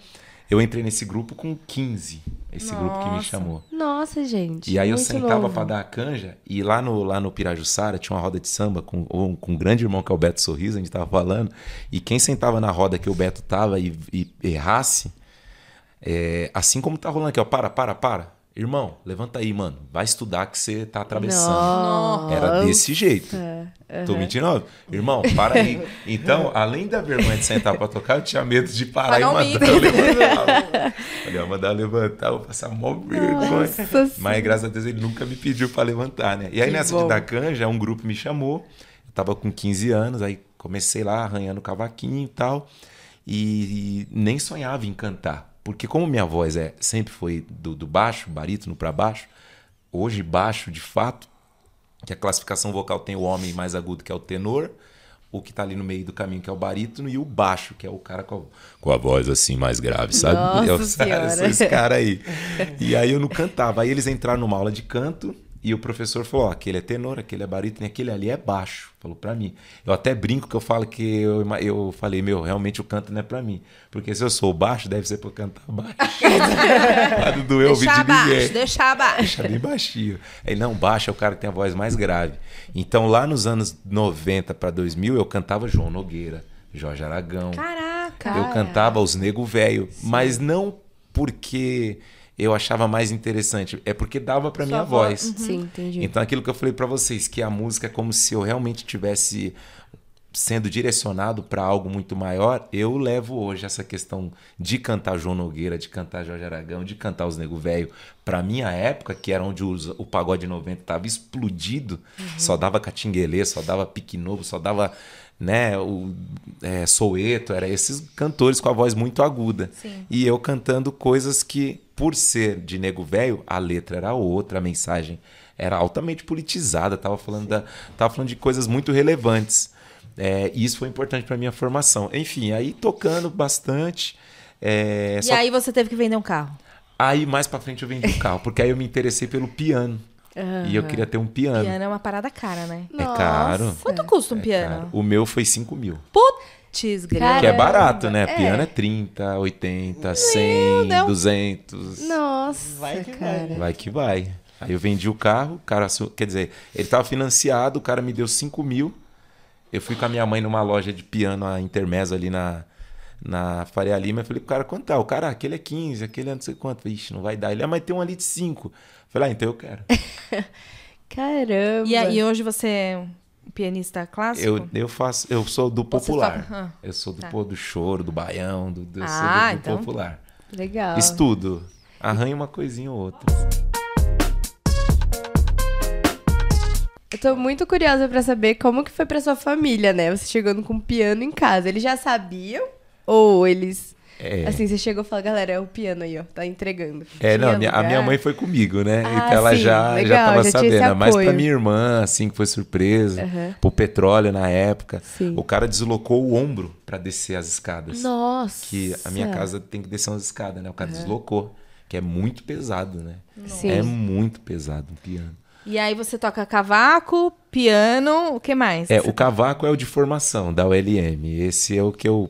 Eu entrei nesse grupo com 15, esse grupo que me Nossa. chamou. Nossa, gente. E aí eu sentava pra dar a canja, e lá no, lá no Pirajussara tinha uma roda de samba com, um- com um grande irmão que é o Beto Sorriso, a gente tava falando, e quem sentava na roda que o Beto tava e, e errasse, é, assim como tá rolando aqui, ó, para, para, para. Irmão, levanta aí, mano. Vai estudar que você tá atravessando. Nossa. Era desse jeito. Tô mentindo? Irmão, para aí. Então, além da vergonha de sentar pra tocar, eu tinha medo de parar Pagar o e mandar eu levantar. Falei, ó, mandar eu levantar, eu vou passar mó vergonha. Nossa Mas graças a Deus ele nunca me pediu pra levantar, né? E aí Que nessa bom. de dar canja, um grupo me chamou. Eu tava com 15 anos, aí comecei lá arranhando cavaquinho e tal. E, e nem sonhava em cantar. Porque como minha voz é sempre foi do, do baixo, barítono pra baixo, hoje baixo de fato, que a classificação vocal tem o homem mais agudo, que é o tenor, o que tá ali no meio do caminho, que é o barítono, e o baixo, que é o cara com a, com a voz assim mais grave, sabe? Nossa eu, Senhora. eu sou esse cara aí. E aí eu não cantava. Aí eles entraram numa aula de canto e o professor falou: aquele é tenor, aquele é barítono e aquele ali é baixo. Falou pra mim. Eu até brinco que eu falo que eu, eu falei: meu, realmente o canto não é pra mim. Porque se eu sou baixo, deve ser pra eu cantar baixo. pra não doer o ouvido Deixar de ninguém. abaixo, deixar abaixo. Deixa bem baixinho. Ele, não, baixo é o cara que tem a voz mais grave. Então, lá nos anos 90 para 2000, eu cantava João Nogueira, Jorge Aragão. Caraca. Eu cantava os Nego Velho, mas não porque eu achava mais interessante, é porque dava para minha voz. voz. Sim, entendi. Então, aquilo que eu falei para vocês, que a música é como se eu realmente tivesse sendo direcionado para algo muito maior, eu levo hoje essa questão de cantar João Nogueira, de cantar Jorge Aragão, de cantar os Nego Velho, para minha época, que era onde os- o pagode 90 estava explodido, só dava catinguelê, só dava pique novo, só dava né, o é, Soueto, era esses cantores com a voz muito aguda. Sim. E eu cantando coisas que, por ser de nego velho, a letra era outra, a mensagem era altamente politizada, tava falando, da, tava falando de coisas muito relevantes. É, e isso foi importante para minha formação. Enfim, aí tocando bastante. é, E só- aí você teve que vender um carro. Aí mais para frente eu vendi o carro, porque aí eu me interessei pelo piano. E eu queria ter um piano. Piano é uma parada cara, né? É caro. Quanto custa um É piano? caro. O meu foi 5 mil. Putz! Cara, Que é barato, né? é. Piano é 30, 80, 100, Deus. 200. Nossa, Vai que vai, cara. né? Vai que vai. Aí eu vendi o carro, o cara, quer dizer, ele tava financiado, o cara me deu 5 mil. Eu fui com a minha mãe numa loja de piano, a Intermezzo ali na, na Faria Lima. Eu falei pro cara, quanto tá? O cara, ah, aquele é 15, aquele é não sei quanto. Falei, Ixi, não vai dar. Ele, ah, mas tem um ali de 5. Falei, ah, então eu quero. Caramba. E, aí, hoje você é um pianista clássico? Eu, eu faço, eu sou do popular. toca- ah, eu sou do, tá. pô, do choro, do baião, do, do, Ah, do, do então- popular. Legal. Estudo. Arranho uma coisinha ou outra. Eu tô muito curiosa pra saber como que foi pra sua família, né? Você chegando com um piano em casa. Eles já sabiam? Ou eles... É. Assim, você chegou e falou, galera, é o piano aí, ó. Tá entregando. É, não, a minha mãe foi comigo, né? Ah, então ela sim, já, legal, já tava já sabendo. Mas pra minha irmã, assim, que foi surpresa. Aham. Pro petróleo na época. Sim. O cara deslocou o ombro pra descer as escadas. Nossa. Que a minha casa tem que descer umas escadas, né? O cara deslocou. Que é muito pesado, né? Sim. É muito pesado um piano. E aí você toca cavaco, piano, o que mais? É, o cavaco é o de formação, da ULM. Esse é o que eu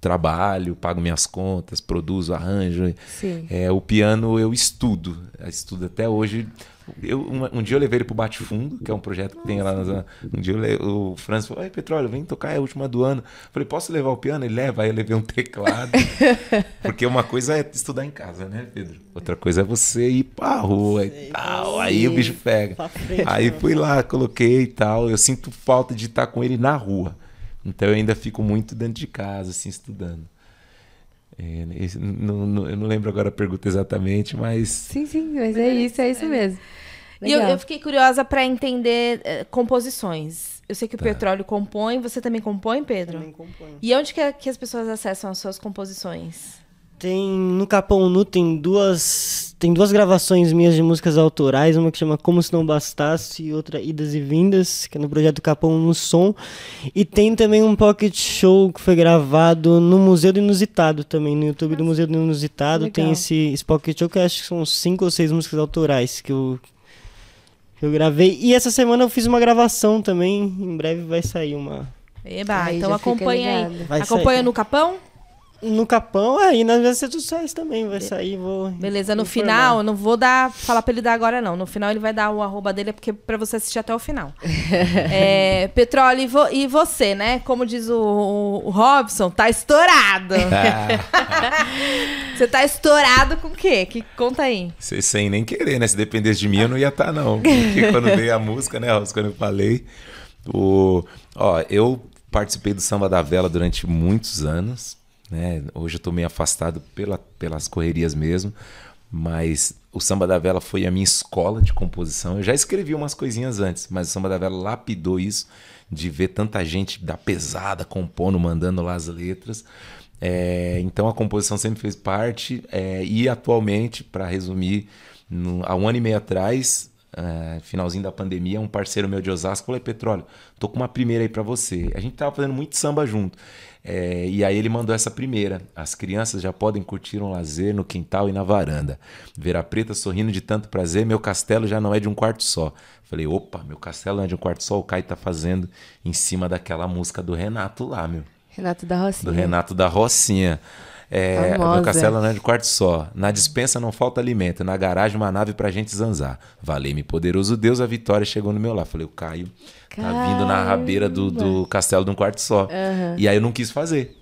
trabalho, pago minhas contas, produzo, arranjo. É, o piano eu estudo, eu estudo até hoje. Eu, um, um dia eu levei ele pro Bate Fundo, que é um projeto que tem lá. Na, um dia eu o Franz falou: Petróleo, vem tocar, é a última do ano. Eu falei: Posso levar o piano? Ele leva. Aí eu levei um teclado. porque uma coisa é estudar em casa, né, Pedro? Outra coisa é você ir pra rua e tal. Aí o bicho pega. Frente, Aí né? fui lá, coloquei e tal. Eu sinto falta de estar com ele na rua. Então eu ainda fico muito dentro de casa, assim, estudando. É, esse- não- não- eu não lembro agora a pergunta exatamente, mas Sim, sim, mas é isso, é isso mesmo. E eu, eu fiquei curiosa pra entender eh, composições. Eu Tá. sei que o Petróleo compõe, você também compõe, Pedro? Também componho. E onde que, é- que as pessoas acessam as suas composições? Tem no Capão Nu tem duas tem duas gravações minhas de músicas autorais, uma que chama Como se não bastasse e outra Idas e Vindas, que é no projeto Capão No Som. E tem também um pocket show que foi gravado no Museu do Inusitado também, no YouTube do Museu do Inusitado, Legal. tem esse, esse pocket show que eu acho que são cinco ou seis músicas autorais que eu que eu gravei. E essa semana eu fiz uma gravação também, em breve vai sair uma Eba, Aí então acompanha aí. Vai acompanha sair. no Capão? No Capão, aí nas minhas redes sociais também vai sair, vou Beleza, no informar. final, eu não vou dar, falar pra ele dar agora, não. No final ele vai dar o arroba dele, é porque pra você assistir até o final. é, Petróleo, e, vo- e você, né? Como diz o, o Robson, tá estourado. você tá estourado com o quê? Que, conta aí. Cê- sem nem querer, né? Se dependesse de mim, eu não ia estar, não. Porque quando veio a música, né, Rosa, quando eu falei. O... Ó, eu participei do Samba da Vela durante muitos anos. Né? Hoje eu tô meio afastado pela, pelas correrias mesmo. Mas o Samba da Vela foi a minha escola de composição. Eu já escrevi umas coisinhas antes, mas o Samba da Vela lapidou isso, de ver tanta gente da pesada compondo, mandando lá as letras. É, então a composição sempre fez parte. é, e atualmente, para resumir, no- há um ano e meio atrás, é, finalzinho da pandemia, um parceiro meu de Osasco falou: "Ei, Petróleo, tô com uma primeira aí para você. A gente tava fazendo muito samba junto. É, e aí ele mandou essa primeira. As crianças já podem curtir um lazer no quintal e na varanda. Ver a preta sorrindo de tanto prazer, meu castelo já não é de um quarto só. Falei, opa, meu castelo não é de um quarto só, o Caio tá fazendo em cima daquela música do Renato lá, meu. Renato da Rocinha. Do Renato da Rocinha. É, Famosa. meu castelo não é de quarto só. Na dispensa não falta alimento. Na garagem uma nave pra gente zanzar. Valei-me, poderoso Deus, a vitória chegou no meu lar. Falei, o Caio tá vindo na rabeira do, do castelo de um quarto só. E aí eu não quis fazer.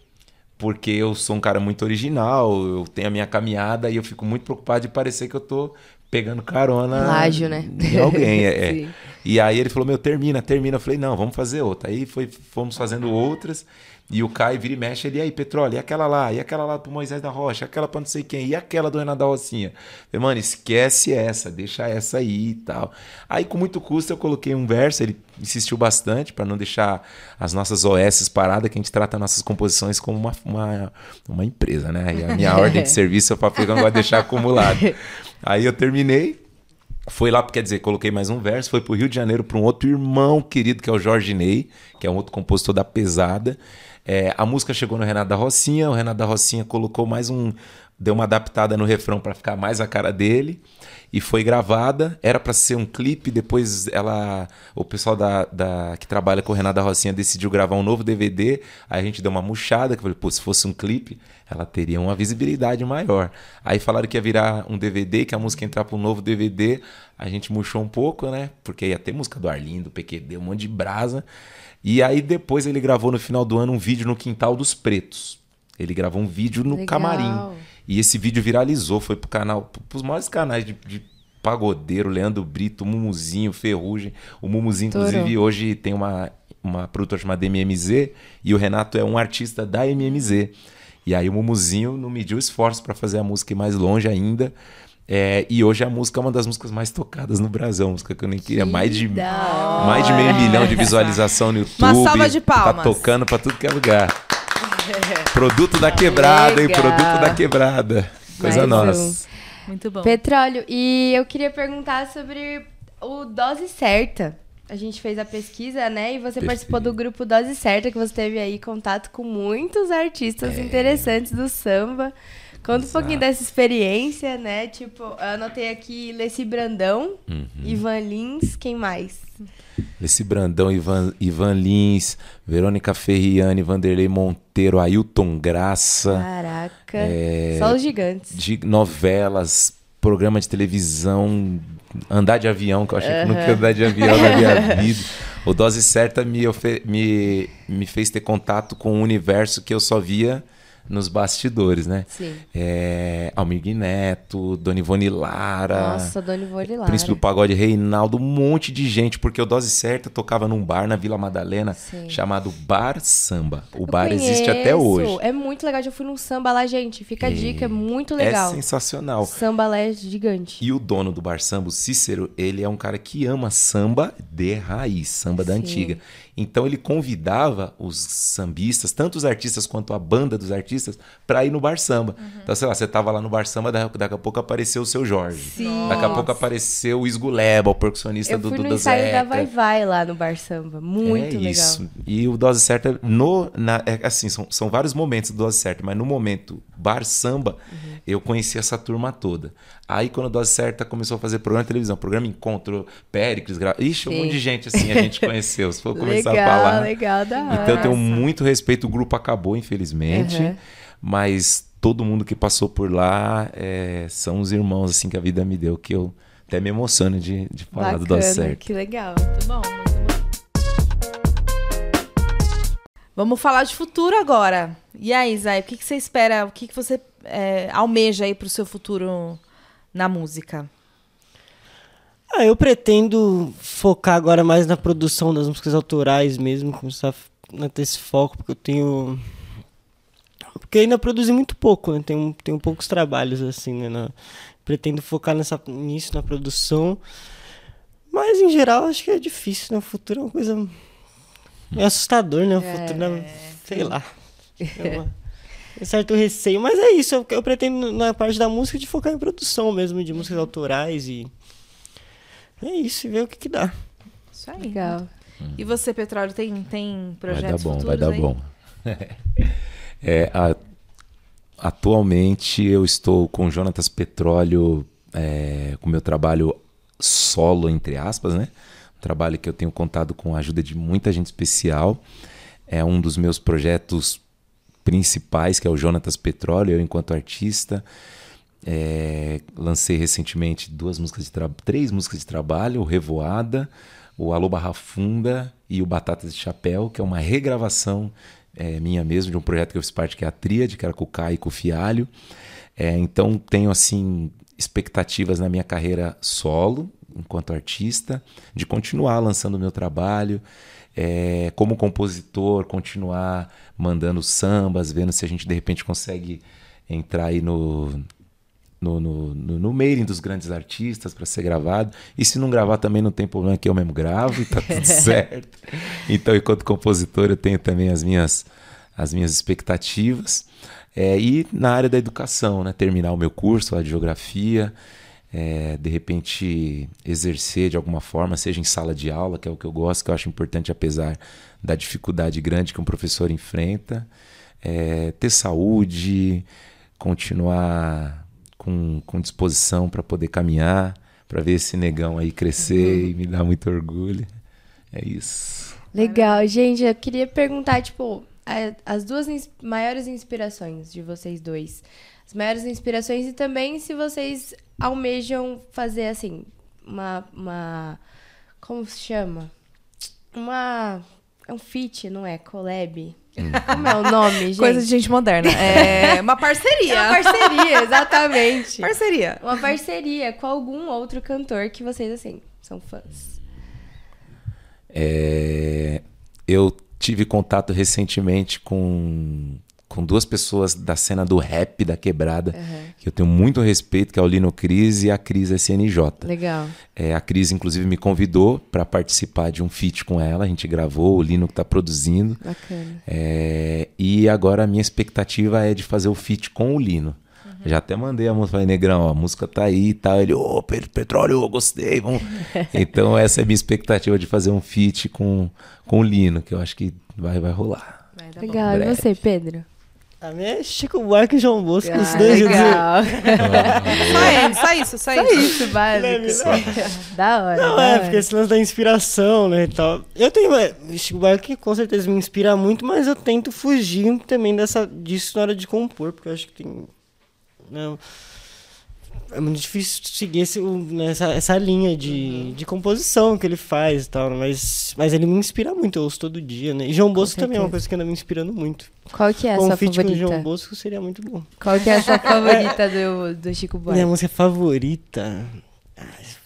Porque eu sou um cara muito original, eu tenho a minha caminhada e eu fico muito preocupado de parecer que eu tô pegando carona Plágio, né? em alguém. É, é. E aí ele falou, meu, termina, termina. Eu falei, não, vamos fazer outra. Aí foi, fomos fazendo outras. E o Caio vira e mexe, ele, e aí, Petróleo, e aquela lá, e aquela lá pro Moisés da Rocha, aquela pra não sei quem, e aquela do Renato da Rocinha. Eu falei, mano, esquece essa, deixa essa aí e tal. Aí, com muito custo, eu coloquei um verso, ele insistiu bastante para não deixar as nossas OS paradas, que a gente trata nossas composições como uma, uma, uma empresa, né? E a minha ordem de serviço eu falei não de deixar acumulado. Aí eu terminei, foi lá, quer dizer, coloquei mais um verso, foi pro Rio de Janeiro para um outro irmão querido, que é o Jorge Ney, que é um outro compositor da pesada. É, a música chegou no Renato da Rocinha, o Renato da Rocinha colocou mais um, deu uma adaptada no refrão para ficar mais a cara dele e foi gravada. Era para ser um clipe, depois ela, o pessoal da, da que trabalha com o Renata Rocinha decidiu gravar um novo DVD. Aí a gente deu uma murchada, que eu falei, pô, se fosse um clipe, ela teria uma visibilidade maior. Aí falaram que ia virar um DVD, que a música ia entrar para um novo DVD. A gente murchou um pouco, né? Porque ia ter música do Arlindo, PQD, um monte de brasa. E aí depois ele gravou no final do ano um vídeo no Quintal dos Pretos. Ele gravou um vídeo no Legal. camarim. E esse vídeo viralizou, foi pro canal, pros maiores canais de, de pagodeiro, Leandro Brito, Mumuzinho, Ferrugem. O Mumuzinho, inclusive, hoje tem uma, uma produtora chamada MMZ e o Renato é um artista da MMZ. E aí o Mumuzinho não mediu esforço para fazer a música ir mais longe ainda. É, e hoje a música é uma das músicas mais tocadas no Brasil, uma música que eu nem queria. Mais de, mais de meio milhão de visualização no YouTube. Uma salva de palmas. Tá tocando pra tudo que é lugar. Produto da quebrada, hein? Produto da quebrada. Coisa Mais nossa. Muito bom. Petróleo, e eu queria perguntar sobre o Dose Certa. A gente fez a pesquisa, né? E você Perfeito. participou do grupo Dose Certa, que você teve aí contato com muitos artistas interessantes do samba. Conta um Exato. pouquinho dessa experiência, né? Tipo, eu anotei aqui Leci Brandão, Uhum. Ivan Lins, quem mais? Esse Brandão, Ivan, Ivan Lins, Verônica Ferriani, Vanderlei Monteiro, Ailton Graça, Caraca, é, só os gigantes. de novelas, programa de televisão, andar de avião, que eu achei que nunca ia andar de avião na minha vida. O Dose Certa me, me, me fez ter contato com um universo que eu só via nos bastidores, né? Sim. É, Almir Neto, Dona Ivone Lara. Nossa, Dona Ivone Lara. Príncipe do Pagode Reinaldo, um monte de gente, porque o Dose Certa tocava num bar na Vila Madalena Sim. chamado Bar Samba. O Eu bar existe até conheço, hoje. É muito legal. Já fui num samba lá, gente. Fica a E dica, é muito É legal. sensacional. Samba lá é gigante. E o dono do Bar Samba, o Cícero, ele é um cara que ama samba de raiz, samba da Sim. antiga. Então ele convidava os sambistas, tanto os artistas quanto a banda dos artistas, pra ir no Bar Samba. Uhum. Então, sei lá, você tava lá no Bar Samba, daqui a pouco apareceu o seu Jorge. Sim. Daqui a pouco apareceu o Isguleba, o percussionista Eu do fui no da. Vai Vai lá no Bar Samba. Muito é legal. isso. E o Dose Certa, no, na, é assim, são, são vários momentos do Dose Certa, mas no momento Bar Samba, Uhum. eu conheci essa turma toda. Aí quando o Dose Certa começou a fazer programa de televisão, programa Encontro, Péricles, gra... Ixi, um Sim. monte de gente assim a gente conheceu. Se for começar legal, a falar. legal da hora. Então eu tenho muito respeito, o grupo acabou, infelizmente. Uhum. Mas todo mundo que passou por lá é, são os irmãos assim que a vida me deu, que eu até me emociono de, de falar do Dose Bacana, Certa. que legal. Muito bom. Vamos falar de futuro agora. E aí, Zay, o que, que você espera? O que, que você é, almeja aí pro seu futuro na música? Ah, eu pretendo focar agora mais na produção das músicas autorais mesmo, começar a ter esse foco, porque eu tenho. Porque ainda produzi muito pouco, né? Tenho, tenho poucos trabalhos assim, né? na- Pretendo focar nessa, nisso, na produção. Mas em geral acho que é difícil, né? O futuro é uma coisa. É assustador, né? O futuro é. Sei lá. É uma- um certo receio, mas é isso. Eu, eu pretendo, na parte da música, de focar em produção mesmo, de músicas autorais e. É isso, e ver o que, que dá. Isso aí. Legal. E você, Petróleo, tem, tem Vai dar projetos bom, vai dar aí? bom. É, a- atualmente eu estou com o Jonatas Petróleo, é, com o meu trabalho solo, entre aspas, né? Um trabalho que eu tenho contado com a ajuda de muita gente especial. É um dos meus projetos principais, que é o Jonatas Petróleo, eu enquanto artista. É, lancei recentemente duas músicas de três músicas de trabalho, o Revoada, o Alô Barra Funda e o Batata de Chapéu, que é uma regravação é, minha mesmo de um projeto que eu fiz parte que é a Tríade, que era com o Caio e com o Fialho. É, então tenho assim expectativas na minha carreira solo, enquanto artista, de continuar lançando o meu trabalho, é, como compositor, continuar mandando sambas, vendo se a gente de repente consegue entrar aí no, no, no, no, mailing dos grandes artistas para ser gravado. E se não gravar também não tem problema, que eu mesmo gravo e tá tudo certo. Então, enquanto compositor, eu tenho também as minhas, as minhas expectativas. É, e na área da educação, né? terminar o meu curso lá de geografia, é, de repente exercer de alguma forma, seja em sala de aula, que é o que eu gosto, que eu acho importante, apesar da dificuldade grande que um professor enfrenta, é, ter saúde, continuar com, com disposição para poder caminhar, para ver esse negão aí crescer e me dar muito orgulho. É isso. Legal, gente. Eu queria perguntar, tipo, as duas ins- maiores inspirações de vocês dois. As maiores inspirações e também se vocês almejam fazer, assim, uma. uma como se chama? Uma. É um feat, não é? Collab? Como é o nome, gente? Coisa de gente moderna. É uma parceria. É uma parceria, exatamente. Parceria. Uma parceria com algum outro cantor que vocês, assim, são fãs. É, eu tive contato recentemente com, com duas pessoas da cena do rap da quebrada, que eu tenho muito respeito, que é o Lino Cris e a Cris SNJ. Legal. É, a Cris, inclusive, me convidou para participar de um feat com ela. A gente gravou, o Lino que está produzindo. Bacana. É, e agora a minha expectativa é de fazer o feat com o Lino. Já até mandei a música, falei, Negrão, ó, a música tá aí e tal. Ele, ô, Pedro Petróleo, eu gostei, vamos. então, essa é a minha expectativa de fazer um feat com, com o Lino, que eu acho que vai, vai rolar. Vai dar bom. Legal. E você, Pedro? A minha é Chico Buarque e João Bosco, os Ah, dois juntos. legal. Só só isso, só Só isso. isso, básico. da hora. Não, da é, hora. porque esse lance da inspiração, né, e tal. Eu tenho, é, Chico Buarque com certeza me inspira muito, mas eu tento fugir também dessa, disso na hora de compor, porque eu acho que tem... Não, é muito difícil seguir esse, né, essa, essa linha de, de composição que ele faz e tal, mas, mas ele me inspira muito, eu ouço todo dia, né? E João Bosco também é uma coisa que anda me inspirando muito. Qual que é a com sua um feat com o João favorita? Bosco seria muito bom. Qual que é a sua favorita do, do Chico Minha Buarque? música favorita...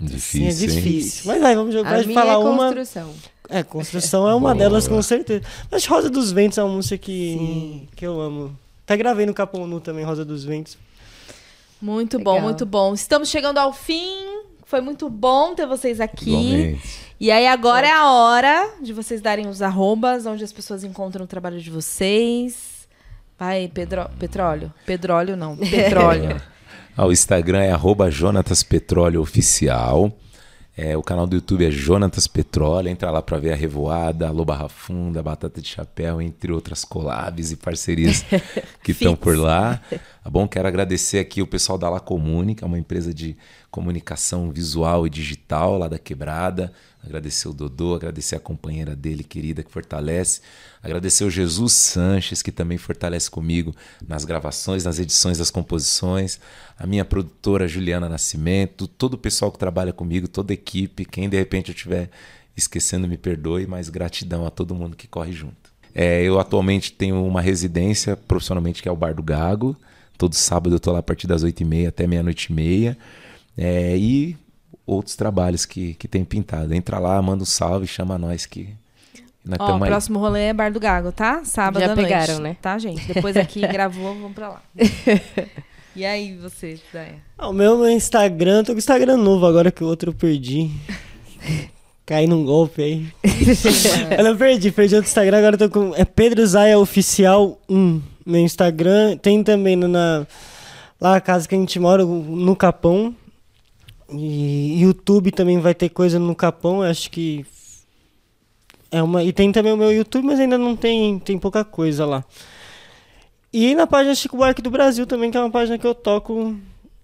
Sim, Difícil, é hein? difícil. Mas vai, vamos jogar A de minha falar é uma. construção. É, construção é uma Boa. delas, com certeza. Mas Rosa dos Ventos é uma música que, Sim. que eu amo. Até gravei no Capão Nu também, Rosa dos Ventos. Muito Legal. bom, muito bom. Estamos chegando ao fim. Foi muito bom ter vocês aqui. Igualmente. E aí agora é a hora de vocês darem os arrobas, onde as pessoas encontram o trabalho de vocês. Vai, Pedro... Petróleo. Pedróleo não, petróleo. Ah, o Instagram é arroba Jonatas Petróleo Oficial. É, o canal do YouTube é Jonatas Petróleo. Entra lá para ver a Revoada, a Loba Rafunda, a Batata de Chapéu, entre outras collabs e parcerias que estão por lá. Tá bom? Quero agradecer aqui o pessoal da La Comune, que é uma empresa de comunicação visual e digital lá da Quebrada. Agradecer o Dodô, agradecer a companheira dele, querida, que fortalece. Agradecer o Jesus Sanches, que também fortalece comigo nas gravações, nas edições das composições. A minha produtora Juliana Nascimento, todo o pessoal que trabalha comigo, toda a equipe. Quem de repente eu estiver esquecendo, me perdoe, mas gratidão a todo mundo que corre junto. É, eu atualmente tenho uma residência profissionalmente que é o Bar do Gago. Todo sábado eu tô lá a partir das 8h30 até meia-noite e meia. É, e outros trabalhos que, que tem pintado. Entra lá, manda um salve, chama nós que Ó, o aí. próximo rolê é Bar do Gago, tá? Sábado Já à noite. pegaram, né? Tá, gente? Depois aqui gravou, vamos pra lá. E aí, você, Daia? Ah, o meu no Instagram, tô com o Instagram novo agora que o outro eu perdi. Caí num golpe aí. eu não perdi, perdi outro Instagram, agora eu tô com. É Pedro Zaia Oficial 1. Meu Instagram. Tem também na. Lá a casa que a gente mora, no Capão. E YouTube também vai ter coisa no Capão, eu acho que. É uma, e tem também o meu YouTube, mas ainda não tem, tem pouca coisa lá. E na página Chico Buarque do Brasil também, que é uma página que eu toco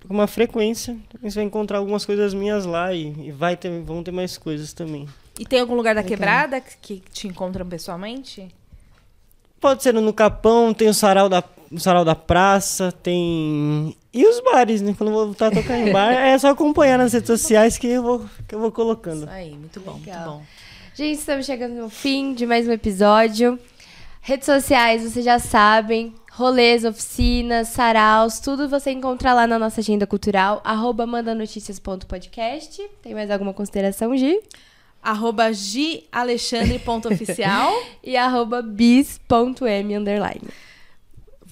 com uma frequência. Você vai encontrar algumas coisas minhas lá e, e vai ter, vão ter mais coisas também. E tem algum lugar da quebrada que que te encontram pessoalmente? Pode ser no Capão, tem o sarau da, o sarau da praça, tem. E os bares, né? Quando eu vou voltar a tocar em bar, é só acompanhar nas redes sociais que eu vou, que eu vou colocando. Isso aí, muito bom, muito Legal. bom. Gente, estamos chegando no fim de mais um episódio. Redes sociais, vocês já sabem. Rolês, oficinas, saraus, tudo você encontra lá na nossa agenda cultural, arroba mandanoticias.podcast. Tem mais alguma consideração, Gi? Arroba gialexandre.oficial. E arroba bis.m underline.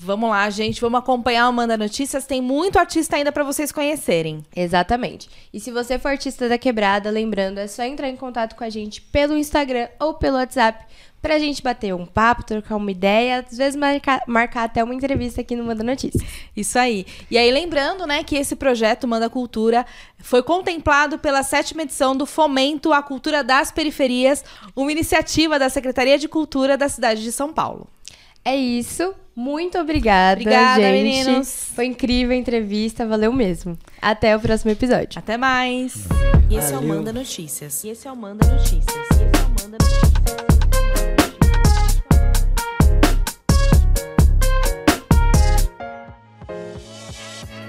Vamos lá, gente. Vamos acompanhar o Manda Notícias. Tem muito artista ainda pra vocês conhecerem. Exatamente. E se você for artista da quebrada, lembrando, é só entrar em contato com a gente pelo Instagram ou pelo WhatsApp pra gente bater um papo, trocar uma ideia, às vezes marcar, marcar até uma entrevista aqui no Manda Notícias. Isso aí. E aí, lembrando, né, que esse projeto Manda Cultura foi contemplado pela sétima edição do Fomento à Cultura das Periferias, uma iniciativa da Secretaria de Cultura da cidade de São Paulo. É isso. Muito obrigada, Obrigada, gente. meninos. Foi incrível a entrevista, valeu mesmo. Até o próximo episódio. Até mais. E esse é o. Manda Notícias. E esse é o Manda Notícias. E esse é o Manda Notícias.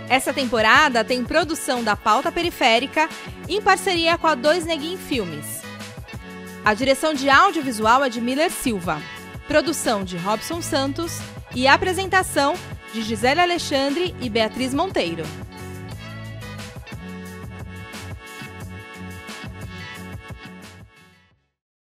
Essa temporada tem produção da Pauta Periférica em parceria com a Dois Neguin Filmes. A direção de audiovisual é de Miller Silva. Produção de Robson Santos e apresentação de Gisele Alexandre e Beatriz Monteiro.